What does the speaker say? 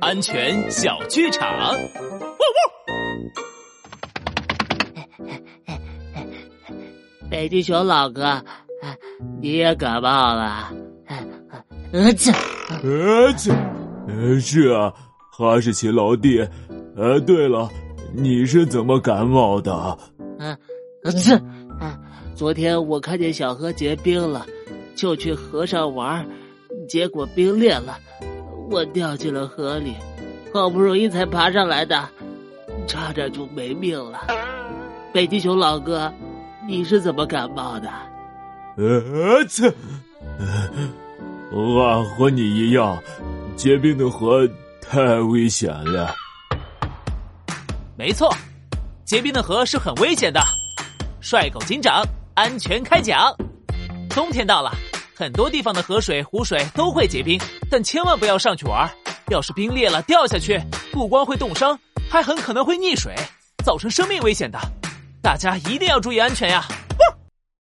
安全小剧场。北极熊老哥，你也感冒了？呃，这，呃，这，呃，是啊，哈士奇老弟。呃，对了，你是怎么感冒的？嗯，这，昨天我看见小河结冰了，就去河上玩，结果冰裂了，我掉进了河里，好不容易才爬上来的，差点就没命了。北极熊老哥。你是怎么感冒的？呃，这，我和你一样，结冰的河太危险了。没错，结冰的河是很危险的。帅狗警长，安全开讲。冬天到了，很多地方的河水、湖水都会结冰，但千万不要上去玩。要是冰裂了掉下去，不光会冻伤，还很可能会溺水，造成生命危险的。大家一定要注意安全呀！